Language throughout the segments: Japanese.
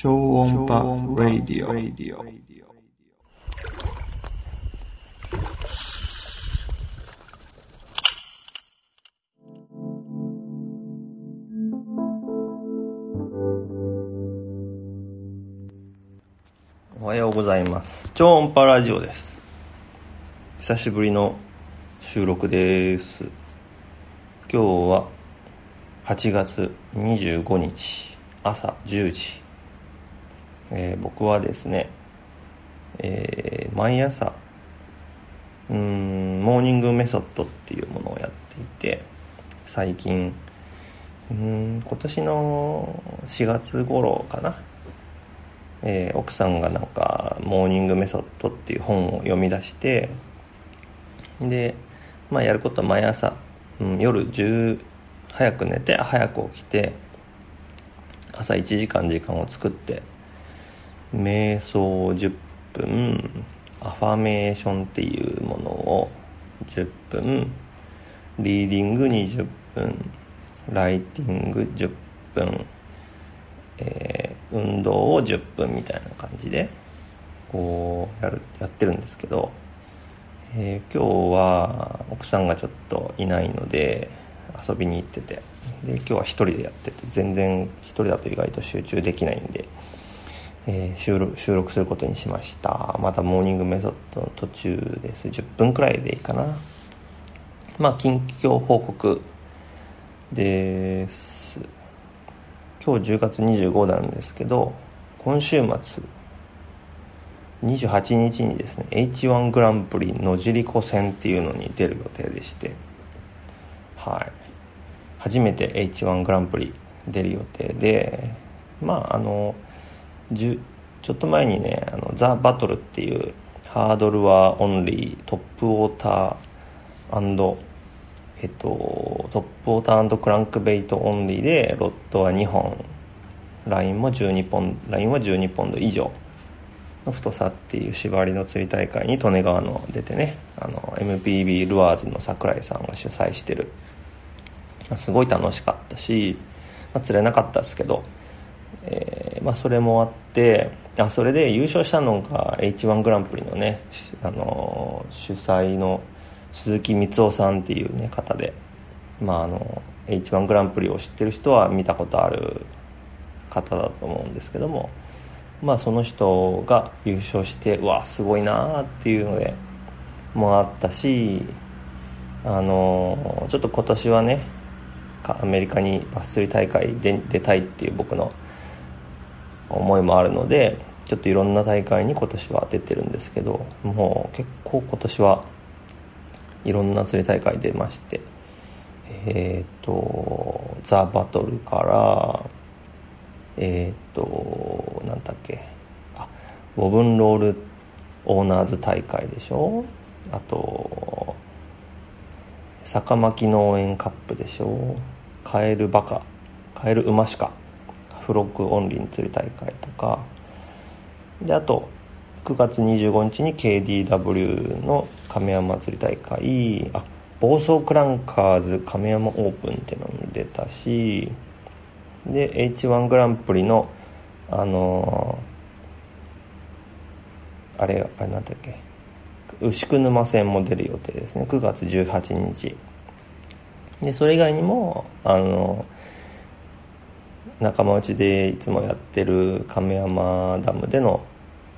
超音波ラディオ。おはようございます。超音波ラジオです。久しぶりの収録です。今日は8月25日朝10時、えー僕はですね、えー毎朝うーんモーニングメソッドっていうものをやっていて最近うん今年の4月頃かなえー奥さんがなんか「モーニングメソッド」っていう本を読み出してで、まあ、やることは毎朝、うん、夜10早く寝て早く起きて朝1時間時間を作って瞑想10分アファメーションっていうものを10分リーディング20分ライティング10分えー運動を10分みたいな感じでこうやるやってるんですけど、えー今日は奥さんがちょっといないので遊びに行っててで今日は一人でやってて全然一人だと意外と集中できないんで、えー収録収録することにしました。まだモーニングメソッドの途中です。10分くらいでいいかな。まあ近況報告です。今日10月25なんですけど今週末28日にですね H1 グランプリ野尻湖戦っていうのに出る予定でして。はい。初めて H1 グランプリ出る予定でまああのちょっと前にねあのザ・バトルっていうハードルはオンリートップウォーターえっと、トップウォータークランクベイトオンリーでロットは2本。ラインも12ポンラインは12ポンド以上の太さっていう縛りの釣り大会に利根川の出てねあの MPB ルアーズの櫻井さんが主催してる。すごい楽しかったし、まあ、釣れなかったですけど、えーまあ、それもあってあそれで優勝したのが H1 グランプリのねあの主催の鈴木光夫さんっていう、ね、方で、まあ、あの H1 グランプリを知ってる人は見たことある方だと思うんですけども、まあ、その人が優勝してうわすごいなっていうのでもあったしあのちょっと今年はねアメリカにバス釣り大会で出たいっていう僕の思いもあるのでちょっといろんな大会に今年は出てるんですけどもう結構今年はいろんな釣り大会出ましてえっ、とザ・バトルからえっ、となんだっけあボブンロールオーナーズ大会でしょ？あと坂巻農園カップでしょ？カエルバカカエル馬しかフロッグオンリーの釣り大会とか。であと9月25日に KDW の亀山釣り大会あ暴走クランカーズ亀山オープンっていうのに出たし。で H1 グランプリのあのーあれあれなんだっけ。牛久沼戦も出る予定ですね。9月18日。でそれ以外にもあの仲間内でいつもやってる亀山ダムでの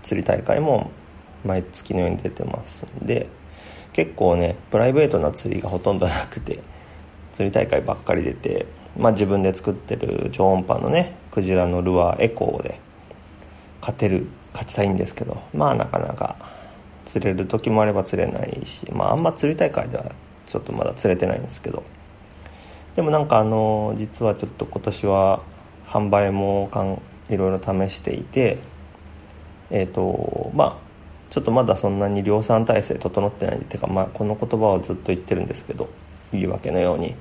釣り大会も毎月のように出てますんで結構ねプライベートな釣りがほとんどなくて釣り大会ばっかり出て、まあ、自分で作ってる超音波のねクジラのルアーエコーで勝てる勝ちたいんですけどまあなかなか釣れる時もあれば釣れないし、まあ、あんま釣り大会ではちょっとまだ釣れてないんですけど。でもなんかあの実はちょっと今年は販売もかんいろいろ試していてえっ、とまあちょっとまだそんなに量産体制整ってないっていうか、まあ、この言葉をずっと言ってるんですけど言い訳のように。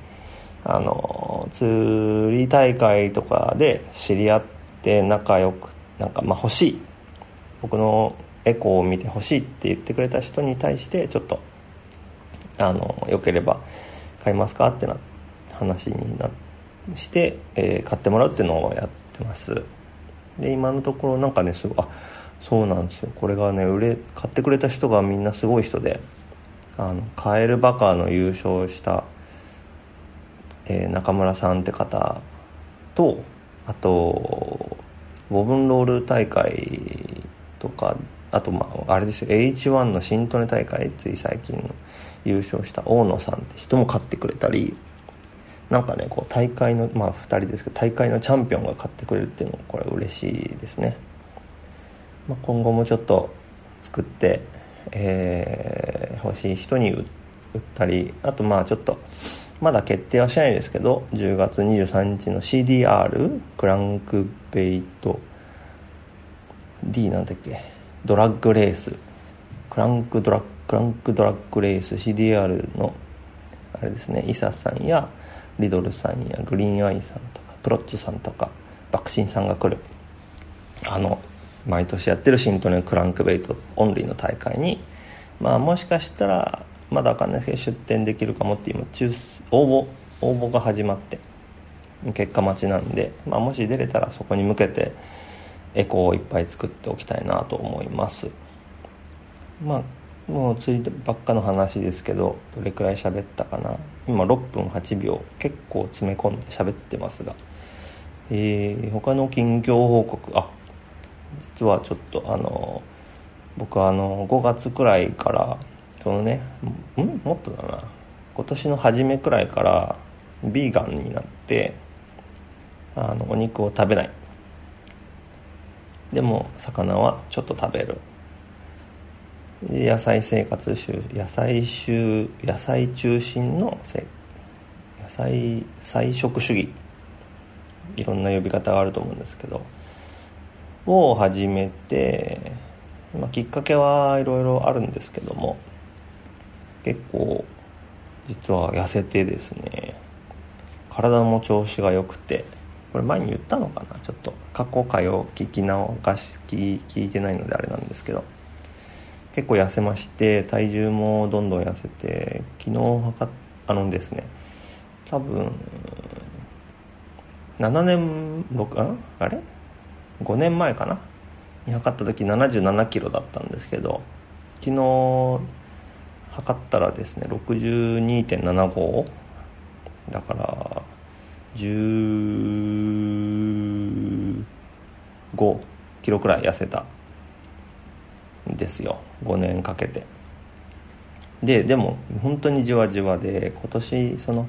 あの釣り大会とかで知り合って仲良くなんかまあ欲しい。僕のエコーを見て欲しいって言ってくれた人に対してちょっとあのよければ買いますかってな話になってして、えー買ってもらうっていうのをやってます。で今のところなんかねすごいあそうなんですよ。これがね売れ買ってくれた人がみんなすごい人であのカエルバカーの優勝した、えー、中村さんって方とあとボブンロール大会とかあとまああれですよ。H1 の新利根大会つい最近の優勝した大野さんって人も勝ってくれたりなんかねこう大会のまあ2人ですけど大会のチャンピオンが勝ってくれるっていうのもこれ嬉しいですね、まあ、今後もちょっと作って、えー、欲しい人に売ったりあとまあちょっとまだ決定はしないですけど10月23日の CDR クランクベイト D なんだっけ？ドラッグレース。クランクドラッグクランクドラッグレース CDR のあれですねイサさんやリドルさんやグリーンアイさんとかプロッツさんとかバクシンさんが来る。あの毎年やってる新利根クランクベイトオンリーの大会にまあもしかしたらまだ分かんないですけど出展できるかもって今中応募応募が始まって結果待ちなんで、まあ、もし出れたらそこに向けてエコーをいっぱい作っておきたいなと思います。まあもうついてばっかの話ですけどどれくらい喋ったかな。今6分8秒。結構詰め込んで喋ってますが。えー、他の近況報告。あ実はちょっとあの僕はあの5月くらいからそのねん？もっとだな。今年の初めくらいからビーガンになってあのお肉を食べない。でも魚はちょっと食べる。野菜生活野菜習野菜中心の野菜菜食主義。いろんな呼び方があると思うんですけど。を始めて、まあ、きっかけはいろいろあるんですけども。結構実は痩せてですね。体も調子が良くて。これ前に言ったのかな？ちょっと過去回を聞き直し聞聞いてないのであれなんですけど。結構痩せまして体重もどんどん痩せて昨日測っあのですね多分7年6んあれ？5年前かな？に測った時7 7キロだったんですけど昨日測ったらですね62.75だから15キロくらい痩せた。ですよ。5年かけて。ででも本当にじわじわで今年その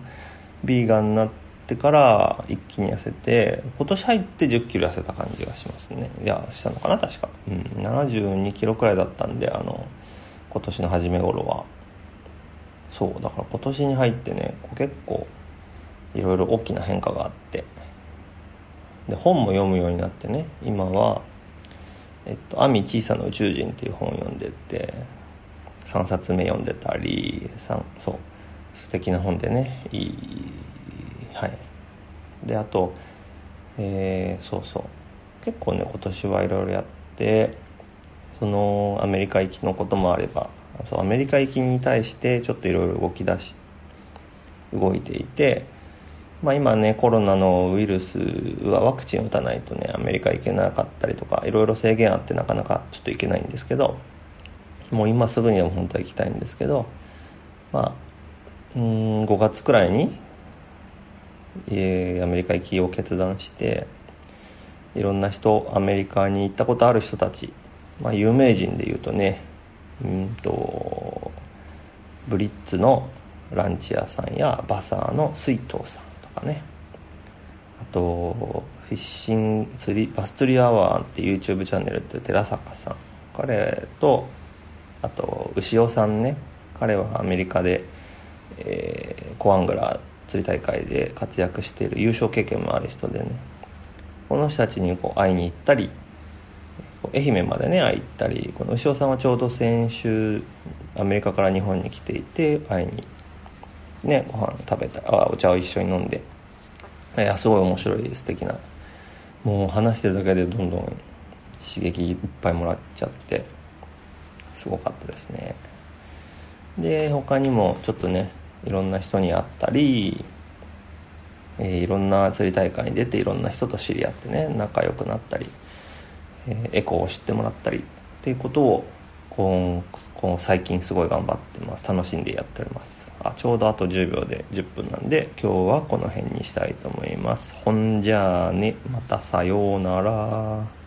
ビーガンになってから一気に痩せて今年入って1 0キロ痩せた感じがしますね。いやしたのかな確か。うん。72キロくらいだったんであの今年の初め頃は。そうだから今年に入ってね結構いろいろ大きな変化があって。で本も読むようになってね今は「えっと、アミ小さな宇宙人」っていう本を読んでて3冊目読んでたりそう素敵な本でねいいはい。であとえー、そうそう。結構ね今年はいろいろやってそのアメリカ行きのこともあればそうアメリカ行きに対してちょっといろいろ動き出し動いていてまあ、今ねコロナのウイルスはワクチン打たないとねアメリカ行けなかったりとかいろいろ制限あってなかなかちょっと行けないんですけどもう今すぐには本当は行きたいんですけどまあうん5月くらいに、えー、アメリカ行きを決断していろんな人アメリカに行ったことある人たち、まあ、有名人でいうとねうんとブリッツのランチ屋さんやバサーの水藤さん。かね。あとフィッシング釣りバス釣りアワーっていう YouTube チャンネルって寺坂さん。彼とあと牛尾さんね。彼はアメリカで、えー、コアングラー釣り大会で活躍している優勝経験もある人でね。この人たちにこう会いに行ったり愛媛までね会いに行ったりこの牛尾さんはちょうど先週アメリカから日本に来ていて会いに行っねご飯食べたあお茶を一緒に飲んで。いやすごい面白い素敵な。もう話してるだけでどんどん刺激いっぱいもらっちゃって。すごかったですね。で他にもちょっとねいろんな人に会ったり、えー、いろんな釣り大会に出ていろんな人と知り合ってね仲良くなったりえーエコーを知ってもらったりっていうことをこうこう最近すごい頑張ってます。楽しんでやっております。あちょうどあと10秒で10分なんで今日はこの辺にしたいと思います。ほんじゃあねまたさようなら。